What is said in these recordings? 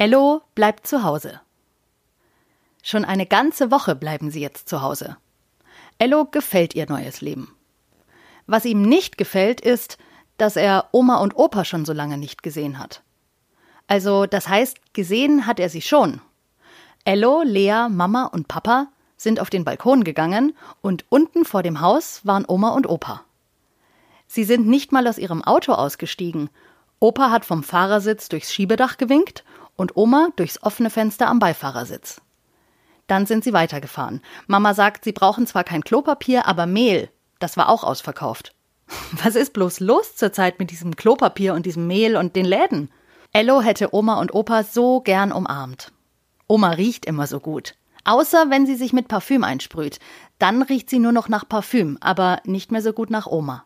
Ello bleibt zu Hause. Schon eine ganze Woche bleiben sie jetzt zu Hause. Ello gefällt ihr neues Leben. Was ihm nicht gefällt, ist, dass er Oma und Opa schon so lange nicht gesehen hat. Also, das heißt, gesehen hat er sie schon. Ello, Lea, Mama und Papa sind auf den Balkon gegangen und unten vor dem Haus waren Oma und Opa. Sie sind nicht mal aus ihrem Auto ausgestiegen. Opa hat vom Fahrersitz durchs Schiebedach gewinkt und Oma durchs offene Fenster am Beifahrersitz. Dann sind sie weitergefahren. Mama sagt, sie brauchen zwar kein Klopapier, aber Mehl. Das war auch ausverkauft. Was ist bloß los zurzeit mit diesem Klopapier und diesem Mehl und den Läden? Ello hätte Oma und Opa so gern umarmt. Oma riecht immer so gut. Außer wenn sie sich mit Parfüm einsprüht. Dann riecht sie nur noch nach Parfüm, aber nicht mehr so gut nach Oma.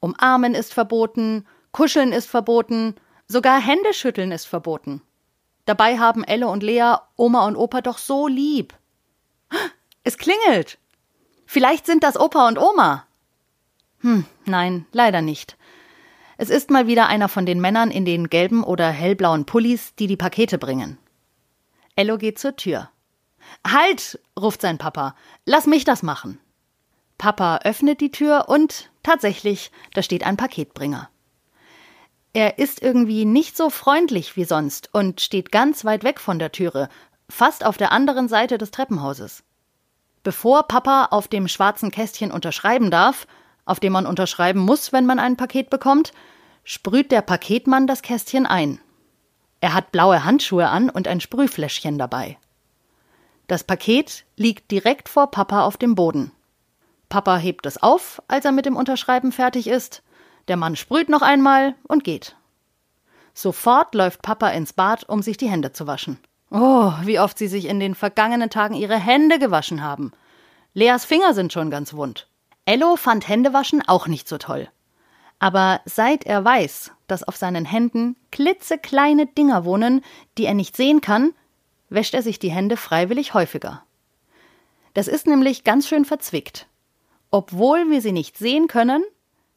Umarmen ist verboten, kuscheln ist verboten, sogar Händeschütteln ist verboten. Dabei haben Elle und Lea Oma und Opa doch so lieb. Es klingelt. Vielleicht sind das Opa und Oma. Hm, nein, leider nicht. Es ist mal wieder einer von den Männern in den gelben oder hellblauen Pullis, die die Pakete bringen. Ello geht zur Tür. Halt, ruft sein Papa. Lass mich das machen. Papa öffnet die Tür und tatsächlich, da steht ein Paketbringer. Er ist irgendwie nicht so freundlich wie sonst und steht ganz weit weg von der Türe, fast auf der anderen Seite des Treppenhauses. Bevor Papa auf dem schwarzen Kästchen unterschreiben darf, auf dem man unterschreiben muss, wenn man ein Paket bekommt, sprüht der Paketmann das Kästchen ein. Er hat blaue Handschuhe an und ein Sprühfläschchen dabei. Das Paket liegt direkt vor Papa auf dem Boden. Papa hebt es auf, als er mit dem Unterschreiben fertig ist, der Mann sprüht noch einmal und geht. Sofort läuft Papa ins Bad, um sich die Hände zu waschen. Oh, wie oft sie sich in den vergangenen Tagen ihre Hände gewaschen haben. Leas Finger sind schon ganz wund. Ello fand Händewaschen auch nicht so toll. Aber seit er weiß, dass auf seinen Händen klitzekleine Dinger wohnen, die er nicht sehen kann, wäscht er sich die Hände freiwillig häufiger. Das ist nämlich ganz schön verzwickt. Obwohl wir sie nicht sehen können,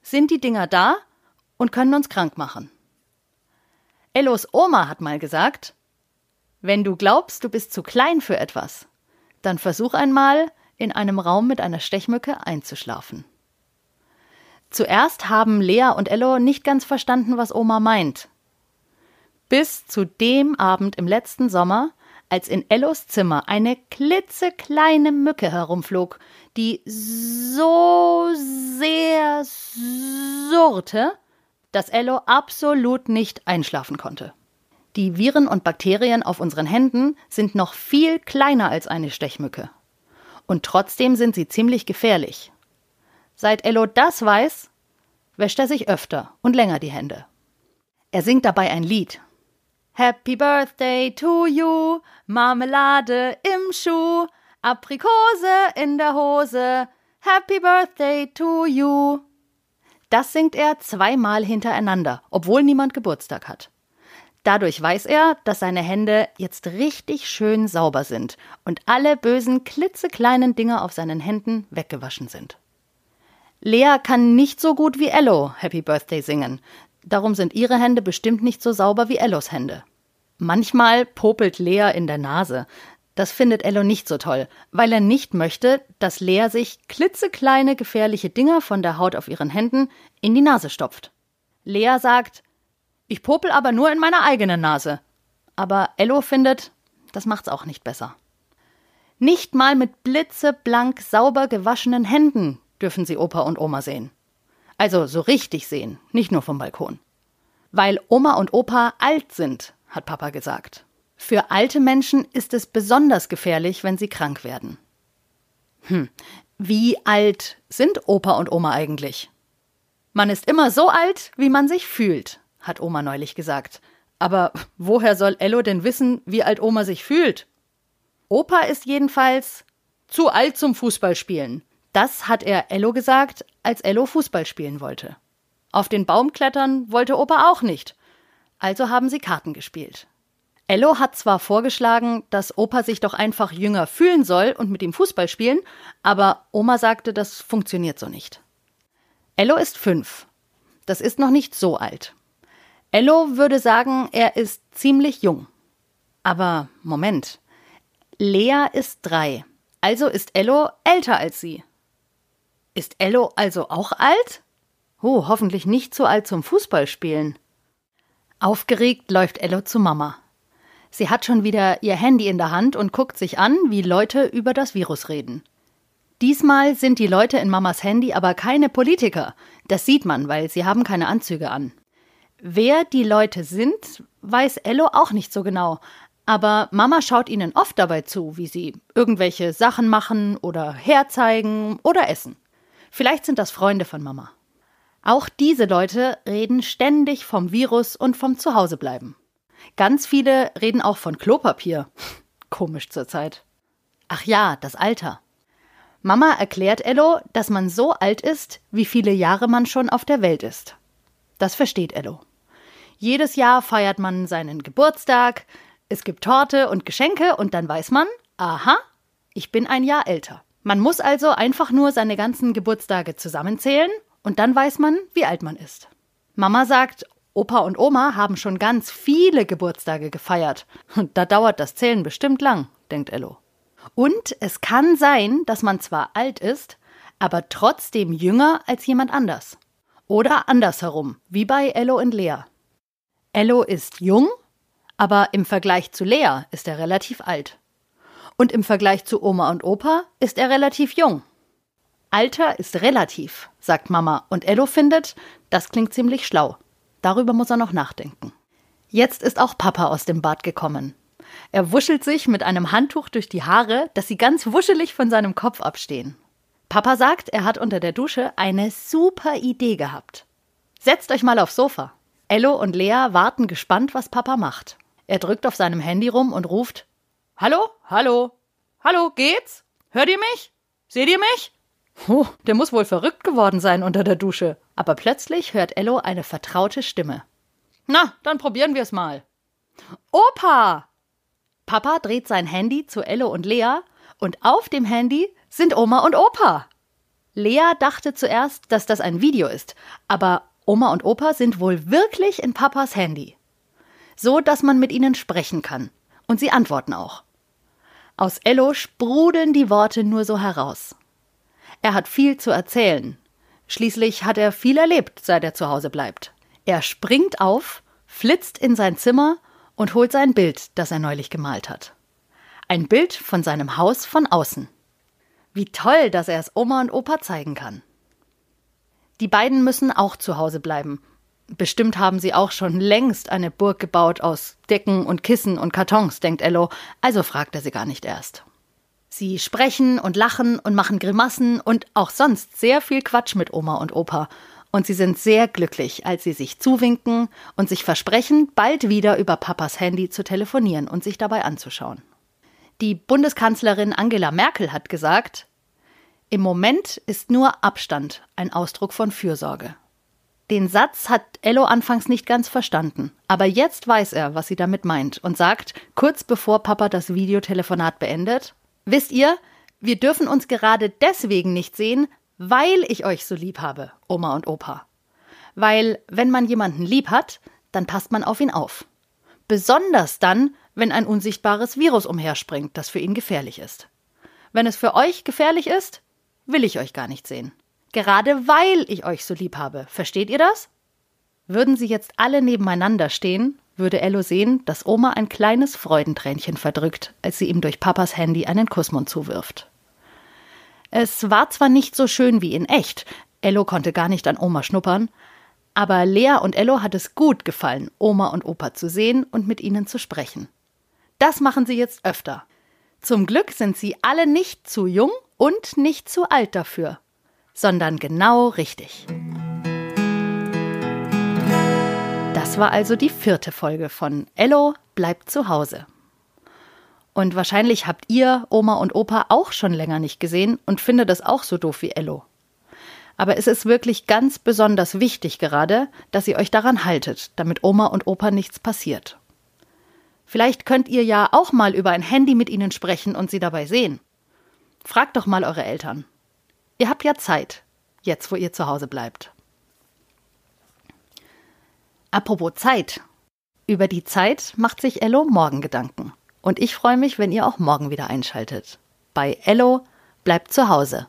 sind die Dinger da und können uns krank machen. Ellos Oma hat mal gesagt, wenn du glaubst, du bist zu klein für etwas, dann versuch einmal, in einem Raum mit einer Stechmücke einzuschlafen. Zuerst haben Lea und Ello nicht ganz verstanden, was Oma meint. Bis zu dem Abend im letzten Sommer, als in Ellos Zimmer eine klitzekleine Mücke herumflog, die so sehr surrte, dass Ello absolut nicht einschlafen konnte. Die Viren und Bakterien auf unseren Händen sind noch viel kleiner als eine Stechmücke. Und trotzdem sind sie ziemlich gefährlich. Seit Ello das weiß, wäscht er sich öfter und länger die Hände. Er singt dabei ein Lied. Happy Birthday to you, Marmelade im Schuh, Aprikose in der Hose, Happy Birthday to you. Das singt er zweimal hintereinander, obwohl niemand Geburtstag hat. Dadurch weiß er, dass seine Hände jetzt richtig schön sauber sind und alle bösen, klitzekleinen Dinge auf seinen Händen weggewaschen sind. Lea kann nicht so gut wie Ello Happy Birthday singen. Darum sind ihre Hände bestimmt nicht so sauber wie Ellos Hände. Manchmal popelt Lea in der Nase. Das findet Ello nicht so toll, weil er nicht möchte, dass Lea sich klitzekleine gefährliche Dinger von der Haut auf ihren Händen in die Nase stopft. Lea sagt, ich popel aber nur in meiner eigenen Nase. Aber Ello findet, das macht's auch nicht besser. Nicht mal mit blitzeblank sauber gewaschenen Händen dürfen sie Opa und Oma sehen. Also so richtig sehen, nicht nur vom Balkon. Weil Oma und Opa alt sind, hat Papa gesagt. Für alte Menschen ist es besonders gefährlich, wenn sie krank werden. Hm, wie alt sind Opa und Oma eigentlich? Man ist immer so alt, wie man sich fühlt, hat Oma neulich gesagt. Aber woher soll Ello denn wissen, wie alt Oma sich fühlt? Opa ist jedenfalls zu alt zum Fußballspielen. Das hat er Ello gesagt, als Ello Fußball spielen wollte. Auf den Baum klettern wollte Opa auch nicht. Also haben sie Karten gespielt. Ello hat zwar vorgeschlagen, dass Opa sich doch einfach jünger fühlen soll und mit ihm Fußball spielen, aber Oma sagte, das funktioniert so nicht. Ello ist fünf. Das ist noch nicht so alt. Ello würde sagen, er ist ziemlich jung. Aber Moment. Lea ist drei. Also ist Ello älter als sie. Ist Ello also auch alt? Oh, hoffentlich nicht zu alt zum Fußballspielen. Aufgeregt läuft Ello zu Mama. Sie hat schon wieder ihr Handy in der Hand und guckt sich an, wie Leute über das Virus reden. Diesmal sind die Leute in Mamas Handy aber keine Politiker. Das sieht man, weil sie haben keine Anzüge an. Wer die Leute sind, weiß Ello auch nicht so genau. Aber Mama schaut ihnen oft dabei zu, wie sie irgendwelche Sachen machen oder herzeigen oder essen. Vielleicht sind das Freunde von Mama. Auch diese Leute reden ständig vom Virus und vom Zuhausebleiben. Ganz viele reden auch von Klopapier. Komisch zurzeit. Ach ja, das Alter. Mama erklärt Ello, dass man so alt ist, wie viele Jahre man schon auf der Welt ist. Das versteht Ello. Jedes Jahr feiert man seinen Geburtstag, es gibt Torte und Geschenke und dann weiß man, aha, ich bin ein Jahr älter. Man muss also einfach nur seine ganzen Geburtstage zusammenzählen und dann weiß man, wie alt man ist. Mama sagt, Opa und Oma haben schon ganz viele Geburtstage gefeiert. Und da dauert das Zählen bestimmt lang, denkt Ello. Und es kann sein, dass man zwar alt ist, aber trotzdem jünger als jemand anders. Oder andersherum, wie bei Ello und Lea. Ello ist jung, aber im Vergleich zu Lea ist er relativ alt. Und im Vergleich zu Oma und Opa ist er relativ jung. Alter ist relativ, sagt Mama, und Ello findet, das klingt ziemlich schlau. Darüber muss er noch nachdenken. Jetzt ist auch Papa aus dem Bad gekommen. Er wuschelt sich mit einem Handtuch durch die Haare, dass sie ganz wuschelig von seinem Kopf abstehen. Papa sagt, er hat unter der Dusche eine super Idee gehabt. Setzt euch mal aufs Sofa. Ello und Lea warten gespannt, was Papa macht. Er drückt auf seinem Handy rum und ruft: Hallo? Hallo? Hallo, geht's? Hört ihr mich? Seht ihr mich? Oh, der muss wohl verrückt geworden sein unter der Dusche. Aber plötzlich hört Ello eine vertraute Stimme. Na, dann probieren wir es mal. Opa! Papa dreht sein Handy zu Ello und Lea und auf dem Handy sind Oma und Opa. Lea dachte zuerst, dass das ein Video ist, aber Oma und Opa sind wohl wirklich in Papas Handy. So, dass man mit ihnen sprechen kann. Und sie antworten auch. Aus Ello sprudeln die Worte nur so heraus. Er hat viel zu erzählen. Schließlich hat er viel erlebt, seit er zu Hause bleibt. Er springt auf, flitzt in sein Zimmer und holt sein Bild, das er neulich gemalt hat. Ein Bild von seinem Haus von außen. Wie toll, dass er es Oma und Opa zeigen kann. Die beiden müssen auch zu Hause bleiben. Bestimmt haben sie auch schon längst eine Burg gebaut aus Decken und Kissen und Kartons, denkt Ello, also fragt er sie gar nicht erst. Sie sprechen und lachen und machen Grimassen und auch sonst sehr viel Quatsch mit Oma und Opa und sie sind sehr glücklich, als sie sich zuwinken und sich versprechen, bald wieder über Papas Handy zu telefonieren und sich dabei anzuschauen. Die Bundeskanzlerin Angela Merkel hat gesagt, im Moment ist nur Abstand ein Ausdruck von Fürsorge. Den Satz hat Ello anfangs nicht ganz verstanden, aber jetzt weiß er, was sie damit meint und sagt, kurz bevor Papa das Videotelefonat beendet, Wisst ihr, wir dürfen uns gerade deswegen nicht sehen, weil ich euch so lieb habe, Oma und Opa. Weil, wenn man jemanden lieb hat, dann passt man auf ihn auf. Besonders dann, wenn ein unsichtbares Virus umherspringt, das für ihn gefährlich ist. Wenn es für euch gefährlich ist, will ich euch gar nicht sehen. Gerade weil ich euch so lieb habe. Versteht ihr das? Würden sie jetzt alle nebeneinander stehen, würde Ello sehen, dass Oma ein kleines Freudentränchen verdrückt, als sie ihm durch Papas Handy einen Kussmund zuwirft. Es war zwar nicht so schön wie in echt, Ello konnte gar nicht an Oma schnuppern, aber Lea und Ello hat es gut gefallen, Oma und Opa zu sehen und mit ihnen zu sprechen. Das machen sie jetzt öfter. Zum Glück sind sie alle nicht zu jung und nicht zu alt dafür, sondern genau richtig. Das war also die vierte Folge von Ello bleibt zu Hause. Und wahrscheinlich habt ihr Oma und Opa auch schon länger nicht gesehen und findet das auch so doof wie Ello. Aber es ist wirklich ganz besonders wichtig gerade, dass ihr euch daran haltet, damit Oma und Opa nichts passiert. Vielleicht könnt ihr ja auch mal über ein Handy mit ihnen sprechen und sie dabei sehen. Fragt doch mal eure Eltern. Ihr habt ja Zeit, jetzt wo ihr zu Hause bleibt. Apropos Zeit. Über die Zeit macht sich Ello morgen Gedanken. Und ich freue mich, wenn ihr auch morgen wieder einschaltet. Bei Ello bleibt zu Hause.